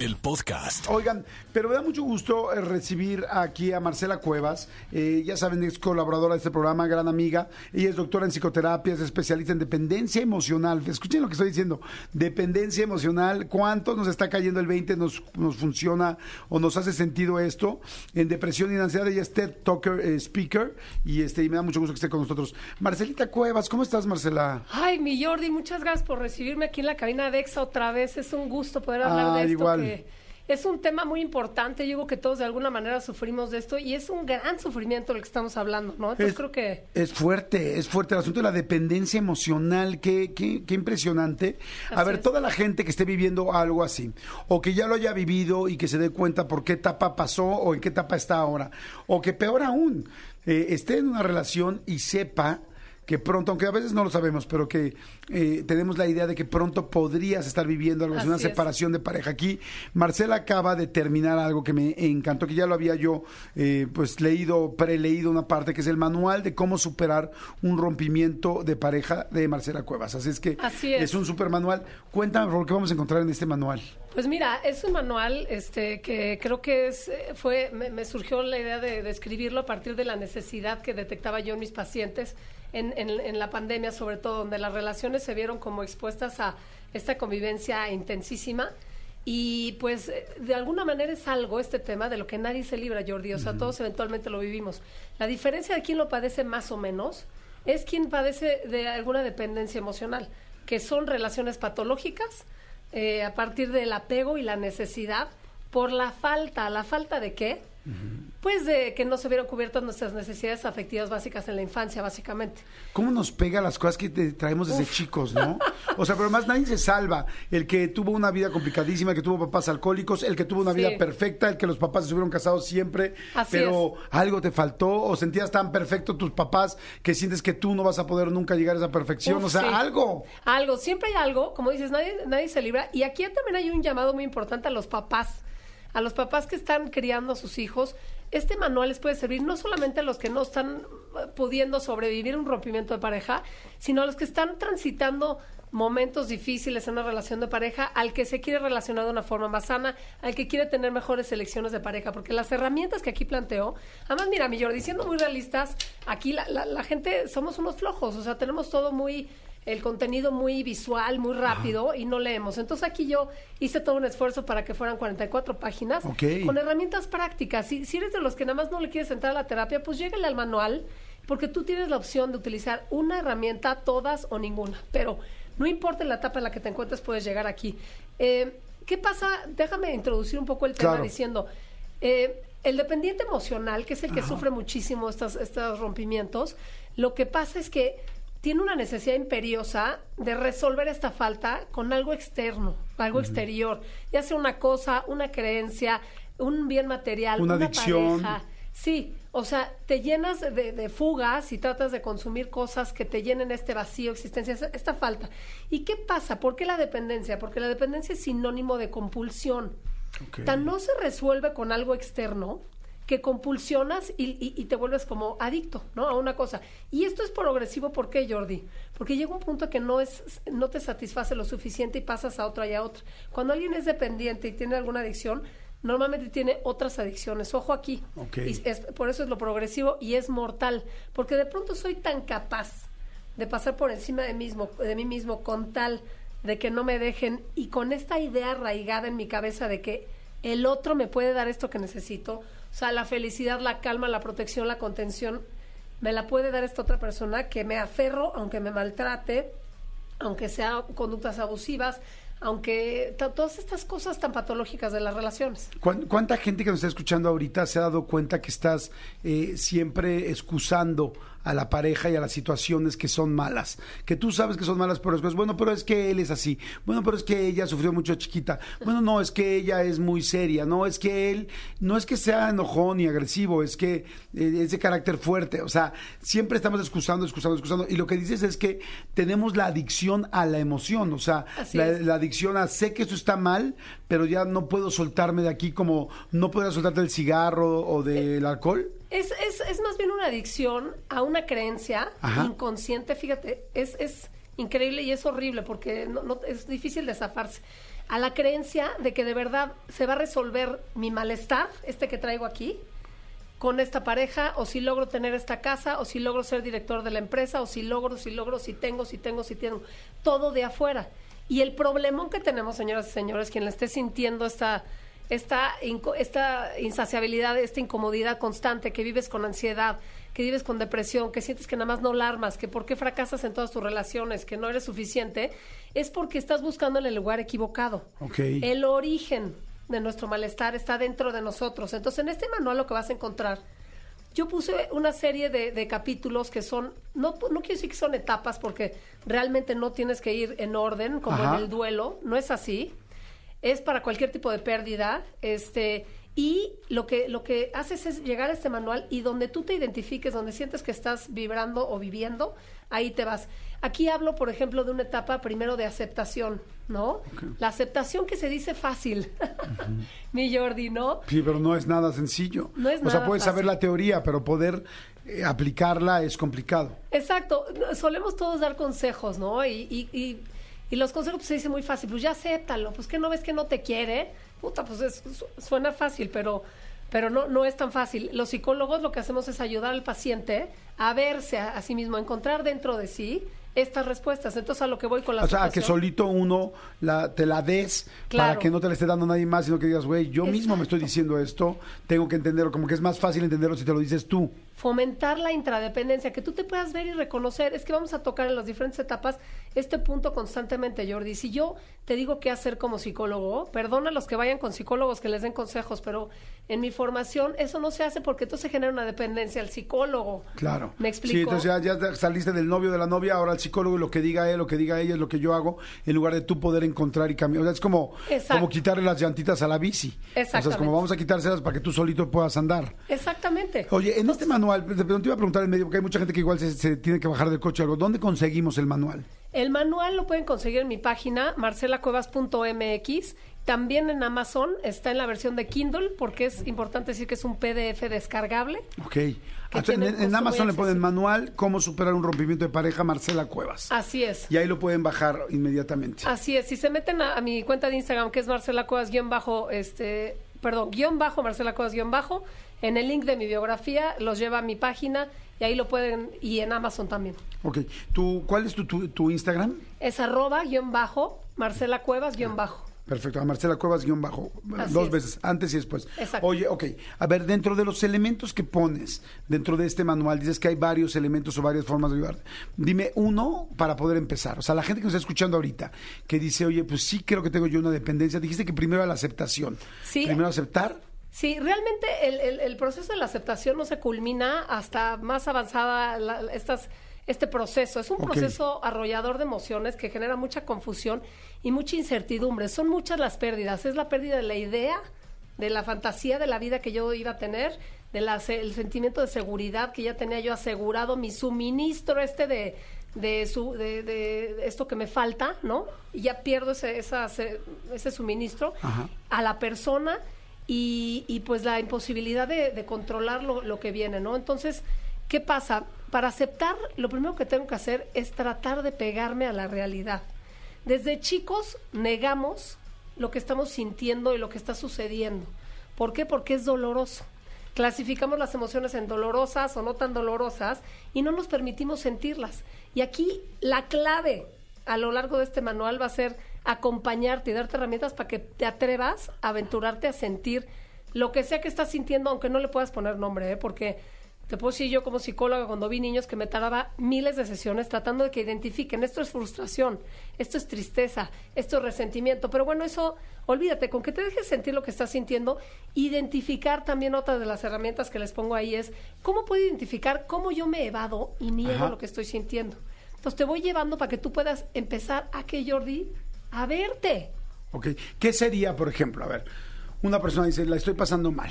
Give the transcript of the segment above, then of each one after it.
el podcast. Oigan, pero me da mucho gusto eh, recibir aquí a Marcela Cuevas. Eh, ya saben, es colaboradora de este programa, gran amiga. Ella es doctora en psicoterapia, es especialista en dependencia emocional. Escuchen lo que estoy diciendo. Dependencia emocional. ¿Cuánto nos está cayendo el 20? Nos, nos funciona o nos hace sentido esto? En depresión y ansiedad, ella es TED Talker eh, Speaker. Y, este, y me da mucho gusto que esté con nosotros. Marcelita Cuevas, ¿cómo estás, Marcela? Ay, mi Jordi, muchas gracias por recibirme aquí en la cabina de EXA otra vez. Es un gusto poder hablar Ah, de esto. igual. Es un tema muy importante. Yo digo que todos de alguna manera sufrimos de esto y es un gran sufrimiento lo que estamos hablando, ¿no? Entonces Es- creo que. Es fuerte, es fuerte el asunto de la dependencia emocional, qué, qué, qué impresionante. A ver, es. toda la gente que esté viviendo algo así, o que ya lo haya vivido y que se dé cuenta por qué etapa pasó o en qué etapa está ahora, o que peor aún, eh, esté en una relación y sepa que pronto, aunque a veces no lo sabemos, pero que eh, tenemos la idea de que pronto podrías estar viviendo algo así, una es. separación de pareja. Aquí Marcela acaba de terminar algo que me encantó, que ya lo había yo eh, pues leído, preleído una parte, que es el manual de cómo superar un rompimiento de pareja de Marcela Cuevas. Así es que Así es. un super manual. Cuéntame por qué vamos a encontrar en este manual. Pues mira, es un manual este, que creo que es, eh, fue, me, me surgió la idea de, de escribirlo a partir de la necesidad que detectaba yo en mis pacientes en, en- en la pandemia, sobre todo, donde las relaciones se vieron como expuestas a esta convivencia intensísima. Y pues de alguna manera es algo este tema de lo que nadie se libra, Jordi. O sea, todos eventualmente lo vivimos. La diferencia de quién lo padece más o menos es quien padece de alguna dependencia emocional, que son relaciones patológicas eh, a partir del apego y la necesidad por la falta. ¿La falta de qué? Pues de que no se vieron cubiertas nuestras necesidades afectivas básicas en la infancia, básicamente. ¿Cómo nos pega las cosas que te traemos desde chicos, no? O sea, pero más nadie se salva. El que tuvo una vida complicadísima, el que tuvo papás alcohólicos, el que tuvo una Sí. vida perfecta, el que los papás estuvieron casados siempre, Así pero algo te faltó o sentías tan perfecto tus papás que sientes que tú no vas a poder nunca llegar a esa perfección. Uf, o sea, sí. algo. Algo, siempre hay algo, como dices, nadie, nadie se libra. Y aquí también hay un llamado muy importante a los papás, a los papás que están criando a sus hijos. Este manual les puede servir no solamente a los que no están eh, pudiendo sobrevivir un rompimiento de pareja, sino a los que están transitando momentos difíciles en una relación de pareja, al que se quiere relacionar de una forma más sana, al que quiere tener mejores elecciones de pareja, porque las herramientas que aquí planteo, además mira, mi Jordi, siendo muy realistas, aquí la- la gente somos unos flojos, o sea, tenemos todo muy el contenido muy visual, muy rápido y no leemos. Entonces aquí yo hice todo un esfuerzo para que fueran 44 páginas Ok. con herramientas prácticas. Si, si eres de los que nada más no le quieres entrar a la terapia, pues llégale al manual porque tú tienes la opción de utilizar una herramienta, todas o ninguna. Pero no importa la etapa en la que te encuentres, puedes llegar aquí. Eh, ¿Qué pasa? Déjame introducir un poco el tema Claro. diciendo, eh, el dependiente emocional, que es el que sufre muchísimo estos, estos rompimientos, lo que pasa es que tiene una necesidad imperiosa de resolver esta falta con algo externo, algo exterior, ya sea una cosa, una creencia, un bien material, Una una, adicción. pareja. Sí, o sea, te llenas de, de fugas y tratas de consumir cosas que te llenen este vacío existencia, esta- falta. ¿Y qué pasa? ¿Por qué la dependencia? Porque la dependencia es sinónimo de compulsión. Tan no se resuelve con algo externo que compulsionas y, y- y te vuelves como adicto, ¿no? A una cosa. Y esto es progresivo, ¿por qué, Jordi? Porque llega un punto que no es, no te satisface lo suficiente y pasas a otra y a otra. Cuando alguien es dependiente y tiene alguna adicción, normalmente tiene otras adicciones. Ojo aquí. Y es- por eso es lo progresivo y es mortal. Porque de pronto soy tan capaz de pasar por encima de, mismo, de mí mismo con tal de que no me dejen y con esta idea arraigada en mi cabeza de que el otro me puede dar esto que necesito, o sea, la felicidad, la calma, la protección, la contención, me la puede dar esta otra persona que me aferro, aunque me maltrate, aunque sea conductas abusivas, aunque to- todas estas cosas tan patológicas de las relaciones. ¿Cuán- ¿Cuánta gente que nos está escuchando ahorita se ha dado cuenta que estás eh, siempre excusando a la pareja y a las situaciones que son malas? Que tú sabes que son malas, pero es bueno, pero es que él es así. Bueno, pero es que ella sufrió mucho chiquita. Bueno, no, es que ella es muy seria. No, es que él, no es que sea enojón ni agresivo, es que eh, es de carácter fuerte. O sea, siempre estamos excusando, excusando, excusando. Y lo que dices es que tenemos la adicción a la emoción. O sea, la, adicción a sé que esto está mal, pero ya no puedo soltarme de aquí como no puedo soltarte del cigarro o del alcohol. Es, es, es más bien una adicción a una creencia Ajá. inconsciente, fíjate, es, es increíble y es horrible porque no, no- es difícil de zafarse. A la creencia de que de verdad se va a resolver mi malestar, este que traigo aquí, con esta pareja, o si logro tener esta casa, o si logro ser director de la empresa, o si logro, si logro, si tengo, si tengo, si tengo, todo de afuera. Y el problemón que tenemos, señoras y señores, quien le esté sintiendo esta, esta, esta insaciabilidad, esta incomodidad constante, que vives con ansiedad, que vives con depresión, que sientes que nada más no la armas, que por qué fracasas en todas tus relaciones, que no eres suficiente, es porque estás buscando en el lugar equivocado. El origen de nuestro malestar está dentro de nosotros. Entonces, en este manual lo que vas a encontrar, yo puse una serie de, de capítulos que son, no, no quiero decir que son etapas, porque realmente no tienes que ir en orden, como Ajá. en el duelo, no es así. Es para cualquier tipo de pérdida. Este, y lo que, lo que haces es llegar a este manual y donde tú te identifiques, donde sientes que estás vibrando o viviendo, ahí te vas. Aquí hablo, por ejemplo, de una etapa primero de aceptación, ¿no? La aceptación que se dice fácil, mi Jordi, ¿no? Sí, pero no es nada sencillo. No es o sea, nada puedes saber la teoría, pero poder eh, aplicarla es complicado. Exacto, solemos todos dar consejos, ¿no? Y, y, y, y los consejos pues, se dice muy fácil, pues ya acéptalo, pues que no ves que no te quiere, puta, pues es- su- suena fácil, pero, pero no, no es tan fácil. Los psicólogos lo que hacemos es ayudar al paciente a verse a, a sí mismo, a encontrar dentro de sí estas respuestas. Entonces a lo que voy con la O sea, que solito uno la, te la des para que no te la esté dando nadie más, sino que digas, güey, yo mismo me estoy diciendo esto, tengo que entenderlo, como que es más fácil entenderlo si te lo dices tú. Fomentar la intradependencia, que tú te puedas ver y reconocer. Es que vamos a tocar en las diferentes etapas este punto constantemente, Jordi. Si yo te digo qué hacer como psicólogo, perdona a los que vayan con psicólogos que les den consejos, pero en mi formación eso no se hace porque entonces se genera una dependencia al psicólogo. Claro. ¿Me Sí, explico? entonces ya, ya saliste del novio de la novia, ahora el psicólogo y lo que diga él, lo que diga ella es lo que yo hago, en lugar de tú poder encontrar y cambiar. O sea, es como, Exacto. como quitarle las llantitas a la bici. O sea, es Exactamente. como vamos a quitárselas para que tú solito puedas andar. Exactamente. Oye, en este manual, te te iba a preguntar en medio, porque hay mucha gente que igual se, se tiene que bajar del coche o algo. ¿Dónde conseguimos el manual? El manual lo pueden conseguir en mi página, marcelacuevas.mx. También en Amazon está en la versión de Kindle, porque es importante decir que es un PDF descargable. Ok. En, Amazon le ponen manual Cómo superar un rompimiento de pareja, Marcela Cuevas. Así es. Y ahí lo pueden bajar inmediatamente. Así es, si se meten a, a mi cuenta de Instagram, que es Marcela Cuevas guion bajo, este, perdón, guion bajo, Marcela Cuevas guion bajo, en el link de mi biografía los lleva a mi página y ahí lo pueden, y en Amazon también. Ok. ¿Tú, ¿Cuál es tu, tu, tu Instagram? Es arroba guion bajo, Marcela Cuevas guion bajo. Perfecto, a Marcela Cuevas guion bajo, Así dos es. veces, antes y después. Exacto. Oye, ok, a ver, dentro de los elementos que pones dentro de este manual, dices que hay varios elementos o varias formas de ayudarte. Dime uno para poder empezar. O sea, la gente que nos está escuchando ahorita, que dice, oye, pues sí creo que tengo yo una dependencia, dijiste que primero la aceptación. Sí. Primero aceptar. Sí, realmente el, el- el proceso de la aceptación no se culmina hasta más avanzada la- estas, este proceso. Es un proceso arrollador de emociones que genera mucha confusión y mucha incertidumbre. Son muchas las pérdidas. Es la pérdida de la idea, de la fantasía de la vida que yo iba a tener, del sentimiento de seguridad que ya tenía yo asegurado, mi suministro este de, de, su, de, de esto que me falta, ¿no? Y ya pierdo ese, esa- ese suministro Ajá. a la persona y, y, pues la imposibilidad de, controlar lo, lo que viene, ¿no? Entonces, ¿qué pasa? Para aceptar, lo primero que tengo que hacer es tratar de pegarme a la realidad. Desde chicos negamos lo que estamos sintiendo y lo que está sucediendo. ¿Por qué? Porque es doloroso. Clasificamos las emociones en dolorosas o no tan dolorosas y no nos permitimos sentirlas. Y aquí la clave a lo largo de este manual va a ser acompañarte y darte herramientas para que te atrevas a aventurarte a sentir lo que sea que estás sintiendo, aunque no le puedas poner nombre, ¿eh? porque te puedo decir yo como psicóloga cuando vi niños que me tardaba miles de sesiones tratando de que identifiquen esto es frustración, esto es tristeza, esto es resentimiento, pero bueno, eso olvídate, con que te dejes sentir lo que estás sintiendo, identificar también otra de las herramientas que les pongo ahí es cómo puedo identificar cómo yo me evado y niego Ajá. lo que estoy sintiendo. Entonces te voy llevando para que tú puedas empezar a que Jordi a verte. Ok. ¿Qué sería, por ejemplo? A ver, una persona dice, la estoy pasando mal.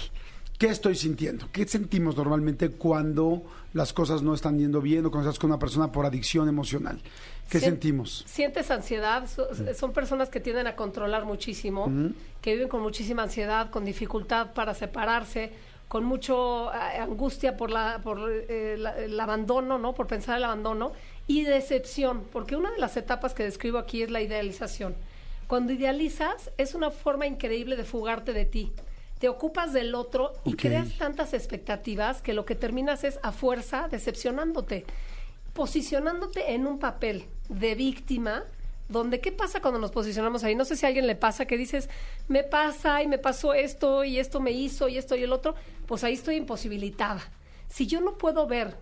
¿Qué estoy sintiendo? ¿Qué sentimos normalmente cuando las cosas no están yendo bien o cuando estás con una persona por adicción emocional? ¿Qué Sien- sentimos? Sientes ansiedad, so- son personas que tienden a controlar muchísimo, que viven con muchísima ansiedad, con dificultad para separarse, con mucho eh, angustia por la por eh, la- el abandono, ¿no? Por pensar el abandono y decepción, porque una de las etapas que describo aquí es la idealización. Cuando idealizas es una forma increíble de fugarte de ti. Te ocupas del otro y creas tantas expectativas que lo que terminas es a fuerza decepcionándote, posicionándote en un papel de víctima. Donde, ¿qué pasa cuando nos posicionamos ahí? No sé si a alguien le pasa que dices, me pasa y me pasó esto y esto me hizo y esto y el otro. Pues ahí estoy imposibilitada. Si yo no puedo ver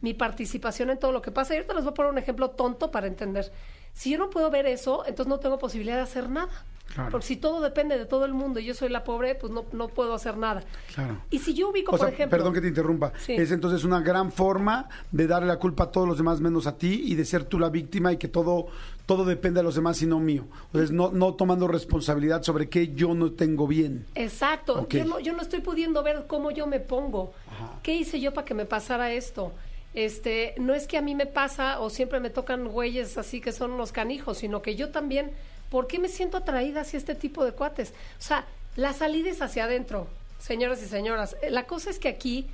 mi participación en todo lo que pasa, y ahorita les voy a poner un ejemplo tonto para entender. Si yo no puedo ver eso, entonces no tengo posibilidad de hacer nada. Claro. Porque si todo depende de todo el mundo y yo soy la pobre, pues no, no puedo hacer nada. Claro. Y si yo ubico, O sea, por ejemplo... perdón que te interrumpa. Sí. Es entonces una gran forma de darle la culpa a todos los demás menos a ti y de ser tú la víctima y que todo, todo depende de los demás y no mío. Entonces, no, no tomando responsabilidad sobre qué yo no tengo bien. Exacto, yo, no, yo no estoy pudiendo ver cómo yo me pongo. ¿Qué hice yo para que me pasara esto? Este, no es que a mí me pasa o siempre me tocan güeyes así que son los canijos, sino que yo también, ¿por qué me siento atraída hacia este tipo de cuates? O sea, la salida es hacia adentro, señoras y señoras. Eh, La cosa es que aquí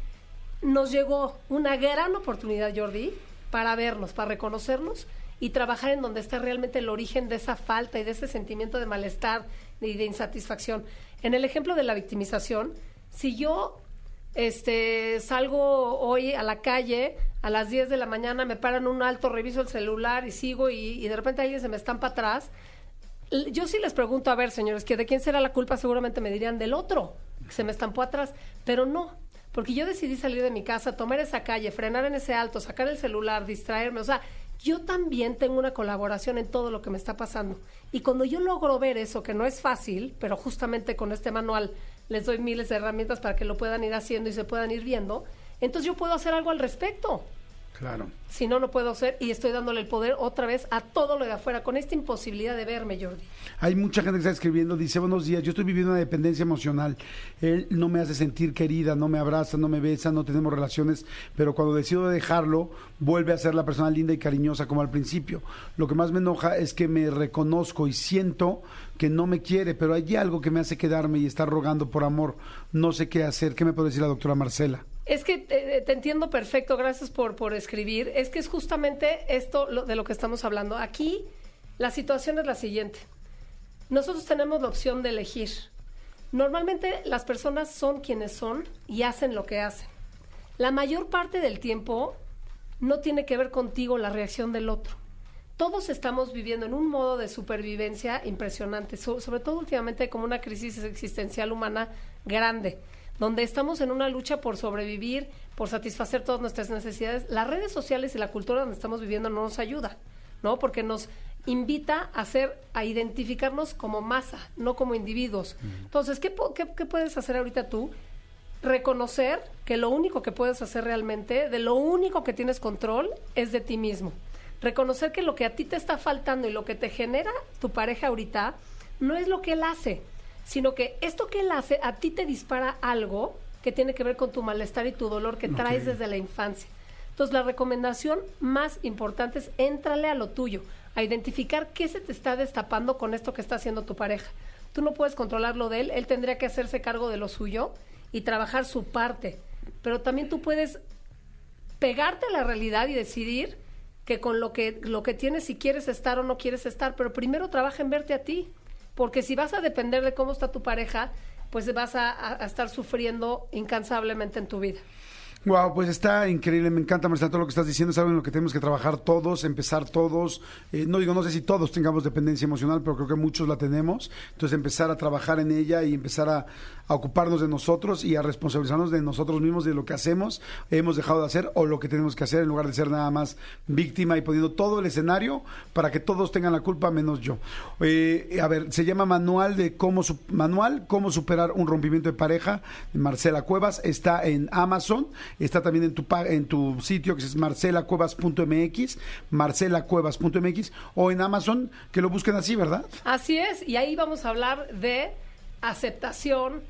nos llegó una gran oportunidad, Jordi, para vernos, para reconocernos y trabajar en donde está realmente el origen de esa falta y de ese sentimiento de malestar y de insatisfacción. En el ejemplo de la victimización, si yo este, salgo hoy a la calle a las 10 de la mañana, me paran un alto, reviso el celular y sigo y, de repente alguien se me estampa atrás, yo sí les pregunto, a ver, señores, que de quién será la culpa, seguramente me dirían del otro, que se me estampó atrás, pero no, porque yo decidí salir de mi casa, tomar esa calle, frenar en ese alto, sacar el celular, distraerme, o sea, yo también tengo una colaboración en todo lo que me está pasando. Y cuando yo logro ver eso, que no es fácil, pero justamente con este manual les doy miles de herramientas para que lo puedan ir haciendo y se puedan ir viendo, entonces yo puedo hacer algo al respecto. Claro. Si no, no puedo hacer y estoy dándole el poder otra vez a todo lo de afuera, con esta imposibilidad de verme, Jordi. Hay mucha gente que está escribiendo, dice, buenos días, yo estoy viviendo una dependencia emocional. Él no me hace sentir querida, no me abraza, no me besa, no tenemos relaciones, pero cuando decido dejarlo, vuelve a ser la persona linda y cariñosa como al principio. Lo que más me enoja es que me reconozco y siento que no me quiere, pero hay algo que me hace quedarme y estar rogando por amor. No sé qué hacer. ¿Qué me puede decir la doctora Marcela? Es que eh, te entiendo perfecto, gracias por, por escribir. Es que es justamente esto de lo que estamos hablando. Aquí la situación es la siguiente. Nosotros tenemos la opción de elegir. Normalmente las personas son quienes son y hacen lo que hacen. La mayor parte del tiempo no tiene que ver contigo la reacción del otro. Todos estamos viviendo en un modo de supervivencia impresionante, so- sobre todo últimamente como una crisis existencial humana grande, donde estamos en una lucha por sobrevivir, por satisfacer todas nuestras necesidades. Las redes sociales y la cultura donde estamos viviendo no nos ayuda, ¿no? Porque nos invita a hacer, a identificarnos como masa, no como individuos. Entonces, ¿qué, qué puedes hacer ahorita tú? reconocer que lo único que puedes hacer realmente, de lo único que tienes control, es de ti mismo. Reconocer que lo que a ti te está faltando y lo que te genera tu pareja ahorita no es lo que él hace, sino que esto que él hace a ti te dispara algo que tiene que ver con tu malestar y tu dolor que traes desde la infancia. Entonces, la recomendación más importante es éntrale a lo tuyo, a identificar qué se te está destapando con esto que está haciendo tu pareja. Tú no puedes controlar lo de él, él tendría que hacerse cargo de lo suyo y trabajar su parte. Pero también tú puedes pegarte a la realidad y decidir que con lo que, lo que tienes, si quieres estar o no quieres estar, pero primero trabaja en verte a ti. Porque si vas a depender de cómo está tu pareja, pues vas a, estar sufriendo incansablemente en tu vida. Wow, pues está increíble, me encanta Marcela todo lo que estás diciendo, es algo en lo que tenemos que trabajar todos, empezar todos, Eh, no digo, no sé si todos tengamos dependencia emocional, pero creo que muchos la tenemos, entonces empezar a trabajar en ella y empezar a, a ocuparnos de nosotros y a responsabilizarnos de nosotros mismos, de lo que hacemos, hemos dejado de hacer o lo que tenemos que hacer en lugar de ser nada más víctima y poniendo todo el escenario para que todos tengan la culpa menos yo. Eh, a ver, se llama Manual de cómo su- Manual cómo superar un rompimiento de pareja, Marcela Cuevas, está en Amazon, está también en tu en tu sitio que es marcelacuevas.mx, marcelacuevas.mx o en Amazon, que lo busquen así, ¿verdad? Así es, y ahí vamos a hablar de aceptación,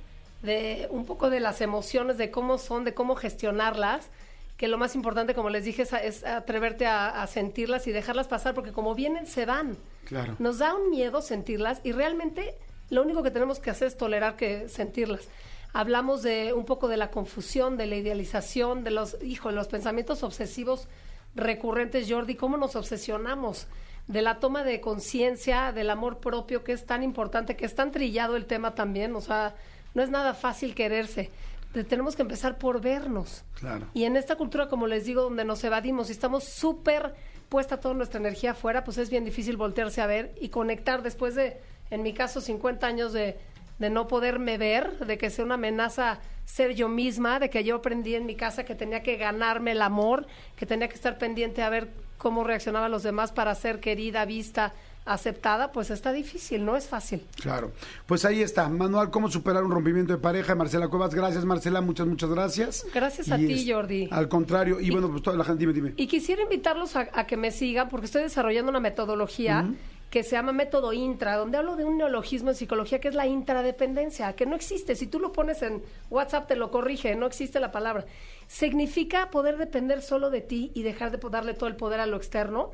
de un poco de las emociones, de cómo son, de cómo gestionarlas, que lo más importante, como les dije, es, es atreverte a, a sentirlas y dejarlas pasar, porque como vienen, se van. Claro. Nos da un miedo sentirlas y realmente lo único que tenemos que hacer es tolerar que sentirlas. Hablamos de un poco de la confusión, de la idealización, de los, hijo, los pensamientos obsesivos recurrentes, Jordi, cómo nos obsesionamos de la toma de conciencia, del amor propio, que es tan importante, que es tan trillado el tema también, o sea, no es nada fácil quererse. tenemos que empezar por vernos. Claro. Y en esta cultura, como les digo, donde nos evadimos y estamos súper puesta toda nuestra energía afuera, pues es bien difícil voltearse a ver y conectar después de, en mi caso, 50 años de, de no poderme ver, de que sea una amenaza ser yo misma, de que yo aprendí en mi casa que tenía que ganarme el amor, que tenía que estar pendiente a ver cómo reaccionaban los demás para ser querida, vista, aceptada, pues está difícil, no es fácil. Claro. Pues ahí está, manual cómo superar un rompimiento de pareja, Marcela Cuevas. Gracias, Marcela, muchas, muchas gracias. Gracias a ti, Jordi. Al contrario, y, bueno, pues toda la gente, dime, dime. Y quisiera invitarlos a, que me sigan, porque estoy desarrollando una metodología que se llama método intra, donde hablo de un neologismo en psicología que es la intradependencia, que no existe. Si tú lo pones en WhatsApp te lo corrige, no existe la palabra. Significa poder depender solo de ti y dejar de darle todo el poder a lo externo.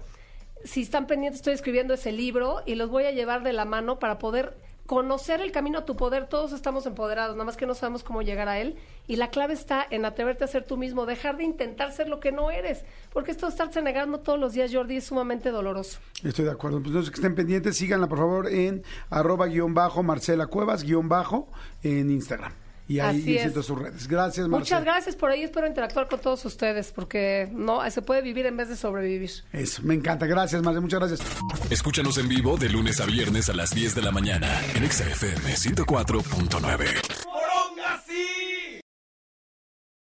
Si están pendientes, estoy escribiendo ese libro y los voy a llevar de la mano para poder conocer el camino a tu poder. Todos estamos empoderados, nada más que no sabemos cómo llegar a él. Y la clave está en atreverte a ser tú mismo, dejar de intentar ser lo que no eres. Porque esto de estarse negando todos los días, Jordi, es sumamente doloroso. Estoy de acuerdo. Pues que estén pendientes, síganla por favor en arroba guion bajo Marcela Cuevas guion bajo en Instagram y ahí visito sus redes. Gracias, Marcela. Muchas gracias por ahí. Espero interactuar con todos ustedes porque no se puede vivir en vez de sobrevivir. Eso, me encanta. Gracias, Marcela. Muchas gracias. Escúchanos en vivo de lunes a viernes a las 10 de la mañana en XFM 104.9.